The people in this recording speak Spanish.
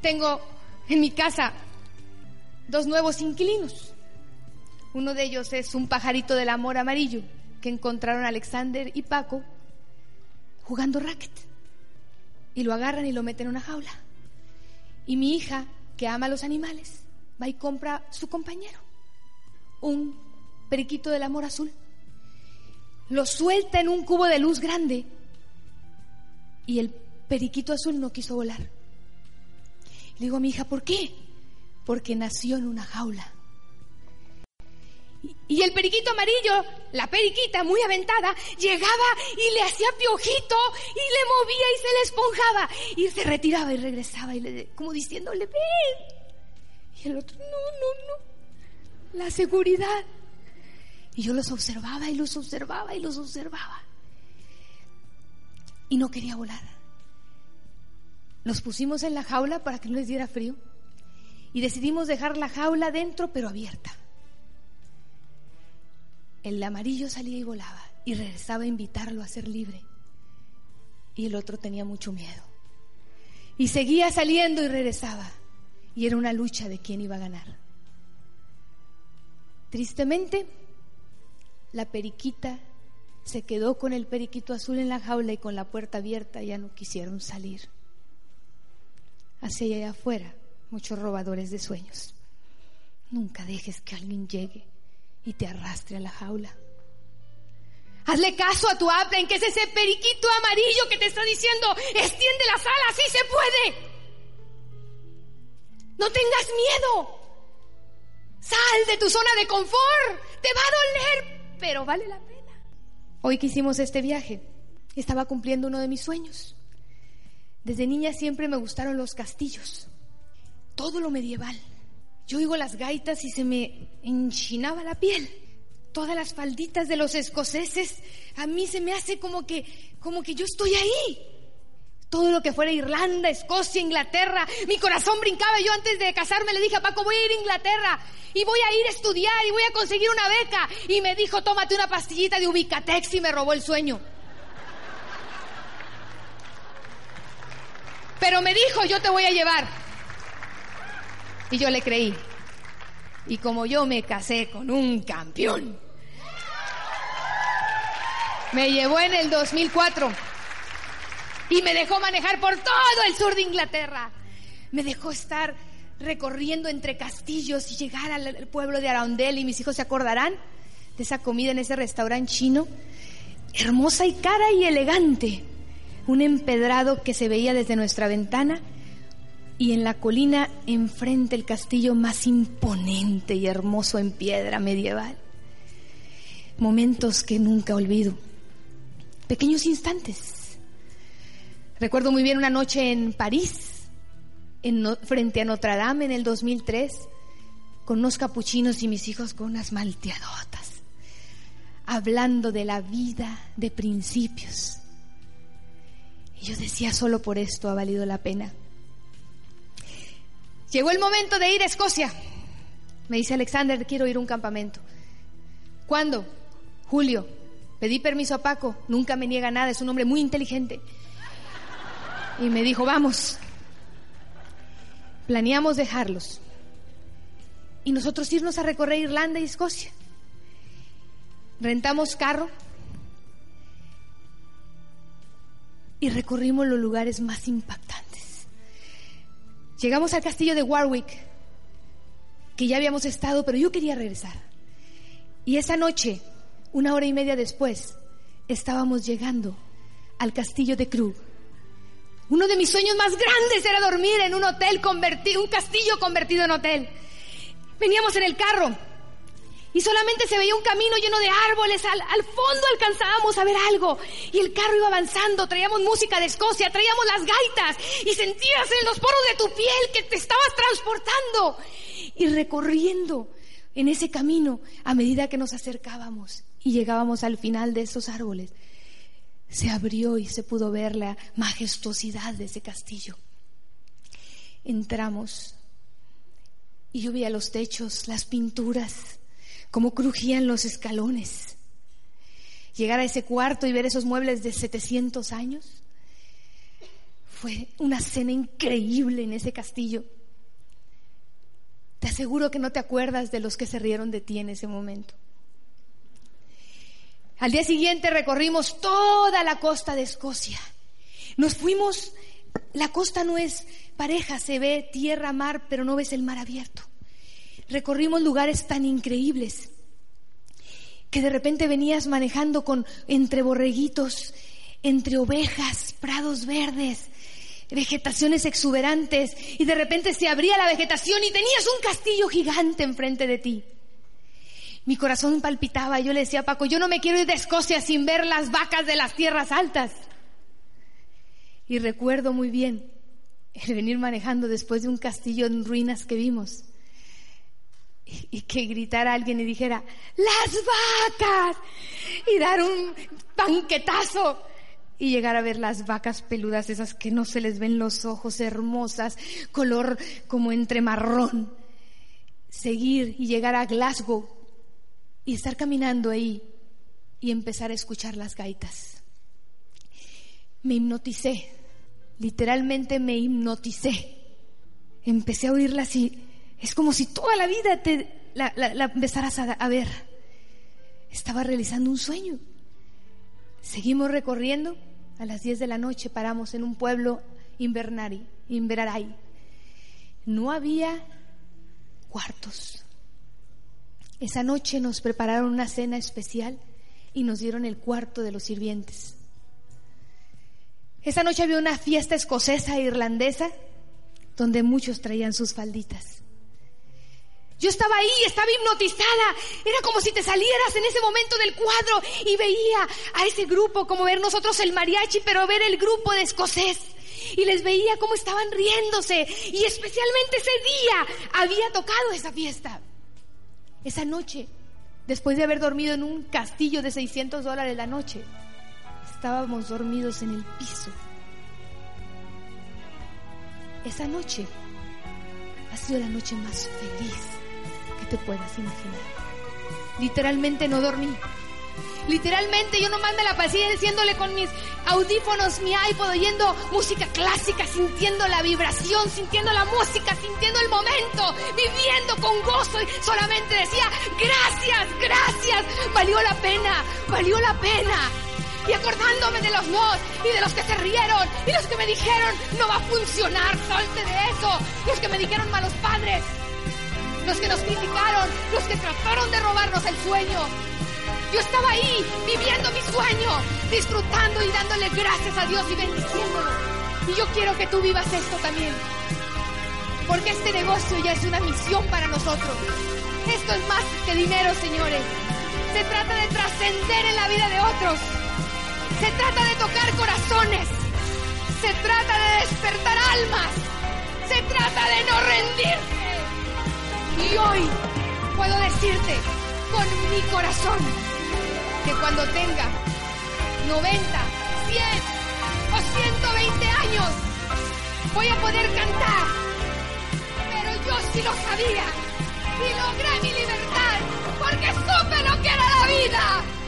tengo en mi casa dos nuevos inquilinos. Uno de ellos es un pajarito del amor amarillo que encontraron Alexander y Paco jugando racket. Y lo agarran y lo meten en una jaula. Y mi hija, que ama a los animales, va y compra su compañero, un periquito del amor azul. Lo suelta en un cubo de luz grande y el periquito azul no quiso volar. Le digo a mi hija, ¿por qué? Porque nació en una jaula. Y el periquito amarillo, la periquita muy aventada, llegaba y le hacía piojito y le movía y se le esponjaba. Y se retiraba y regresaba y le, como diciéndole, ven. Y el otro, no, no, no. La seguridad. Y yo los observaba y los observaba y los observaba. Y no quería volar. Los pusimos en la jaula para que no les diera frío. Y decidimos dejar la jaula dentro pero abierta. El amarillo salía y volaba y regresaba a invitarlo a ser libre. Y el otro tenía mucho miedo. Y seguía saliendo y regresaba. Y era una lucha de quién iba a ganar. Tristemente, la periquita se quedó con el periquito azul en la jaula y con la puerta abierta ya no quisieron salir. Hacia allá afuera, muchos robadores de sueños. Nunca dejes que alguien llegue y te arrastre a la jaula. Hazle caso a tu en que es ese periquito amarillo que te está diciendo, extiende las alas, sí se puede. No tengas miedo. Sal de tu zona de confort. Te va a doler, pero vale la pena. Hoy que hicimos este viaje, estaba cumpliendo uno de mis sueños. Desde niña siempre me gustaron los castillos, todo lo medieval. Yo oigo las gaitas y se me enchinaba la piel. Todas las falditas de los escoceses, a mí se me hace como que, como que yo estoy ahí. Todo lo que fuera Irlanda, Escocia, Inglaterra, mi corazón brincaba. Yo antes de casarme le dije a Paco, voy a ir a Inglaterra y voy a ir a estudiar y voy a conseguir una beca. Y me dijo, tómate una pastillita de Ubicatex y me robó el sueño. Pero me dijo, yo te voy a llevar. Y yo le creí. Y como yo me casé con un campeón, me llevó en el 2004 y me dejó manejar por todo el sur de Inglaterra. Me dejó estar recorriendo entre castillos y llegar al pueblo de Arundel y mis hijos se acordarán de esa comida en ese restaurante chino, hermosa y cara y elegante, un empedrado que se veía desde nuestra ventana y en la colina enfrente el castillo más imponente y hermoso en piedra medieval. Momentos que nunca olvido. Pequeños instantes. Recuerdo muy bien una noche en París, en frente a Notre Dame en el 2003, con unos capuchinos y mis hijos con unas malteadotas, hablando de la vida de principios. Y yo decía, solo por esto ha valido la pena. Llegó el momento de ir a Escocia. Me dice Alexander, quiero ir a un campamento. ¿Cuándo? Julio. Pedí permiso a Paco, nunca me niega nada, es un hombre muy inteligente. Y me dijo, vamos. Planeamos dejarlos. Y nosotros irnos a recorrer Irlanda y Escocia. Rentamos carro y recorrimos los lugares más impactantes. Llegamos al castillo de Warwick, que ya habíamos estado, pero yo quería regresar. Y esa noche, una hora y media después, estábamos llegando al castillo de Krug. Uno de mis sueños más grandes era dormir en un hotel convertido, un castillo convertido en hotel. Veníamos en el carro y solamente se veía un camino lleno de árboles. Al, fondo alcanzábamos a ver algo. Y el carro iba avanzando. Traíamos música de Escocia, traíamos las gaitas. Y sentías en los poros de tu piel que te estabas transportando. Y recorriendo en ese camino a medida que nos acercábamos y llegábamos al final de esos árboles. Se abrió y se pudo ver la majestuosidad de ese castillo. Entramos y yo veía los techos, las pinturas cómo crujían los escalones. Llegar a ese cuarto y ver esos muebles de 700 años Fue una cena increíble en ese castillo. Te aseguro que no te acuerdas de los que se rieron de ti en ese momento. Al día siguiente recorrimos toda la costa de Escocia. Nos fuimos, la costa no es pareja, se ve tierra, mar, pero no ves el mar abierto. Recorrimos lugares tan increíbles que de repente venías manejando con entre borreguitos, entre ovejas, prados verdes, vegetaciones exuberantes y de repente se abría la vegetación y tenías un castillo gigante enfrente de ti. Mi corazón palpitaba yo le decía a Paco, yo no me quiero ir de Escocia sin ver las vacas de las tierras altas. Y recuerdo muy bien el venir manejando después de un castillo en ruinas que vimos y que gritara alguien y dijera, las vacas, y dar un banquetazo y llegar a ver las vacas peludas, esas que no se les ven los ojos, hermosas, color como entre marrón. Seguir y llegar a Glasgow y estar caminando ahí y empezar a escuchar las gaitas. Me hipnoticé, literalmente me hipnoticé. Empecé a oírlas y es como si toda la vida te la, empezaras a, ver. Estaba realizando un sueño. Seguimos recorriendo a las 10 de la noche paramos en un pueblo invernari, Inveraray. No había cuartos. Esa noche nos prepararon una cena especial y nos dieron el cuarto de los sirvientes. Esa noche había una fiesta escocesa e irlandesa donde muchos traían sus falditas. Yo estaba ahí, estaba hipnotizada. Era como si te salieras en ese momento del cuadro y veía a ese grupo, como ver nosotros el mariachi, pero ver el grupo de escocés. Y les veía cómo estaban riéndose. Y especialmente ese día había tocado esa fiesta. Esa noche, después de haber dormido en un castillo de 600 dólares la noche, estábamos dormidos en el piso. Esa noche ha sido la noche más feliz te puedas imaginar. Literalmente no dormí. Literalmente yo nomás me la pasé diciéndole con mis audífonos, mi iPod, oyendo música clásica, sintiendo la vibración, sintiendo la música, sintiendo el momento, viviendo con gozo y solamente decía, gracias, gracias, valió la pena, valió la pena. Y acordándome de los no y de los que se rieron y los que me dijeron, no va a funcionar, salte de eso. Los que me dijeron malos padres, los que nos criticaron, los que trataron de robarnos el sueño. Yo estaba ahí viviendo mi sueño, disfrutando y dándole gracias a Dios y bendiciéndolo. Y yo quiero que tú vivas esto también. Porque este negocio ya es una misión para nosotros. Esto es más que dinero, señores. Se trata de trascender en la vida de otros. Se trata de tocar corazones. Se trata de despertar almas. Se trata de no rendirse. Y hoy puedo decirte con mi corazón que cuando tenga 90, 100 o 120 años voy a poder cantar. Pero yo sí lo sabía y logré mi libertad porque supe lo que era la vida.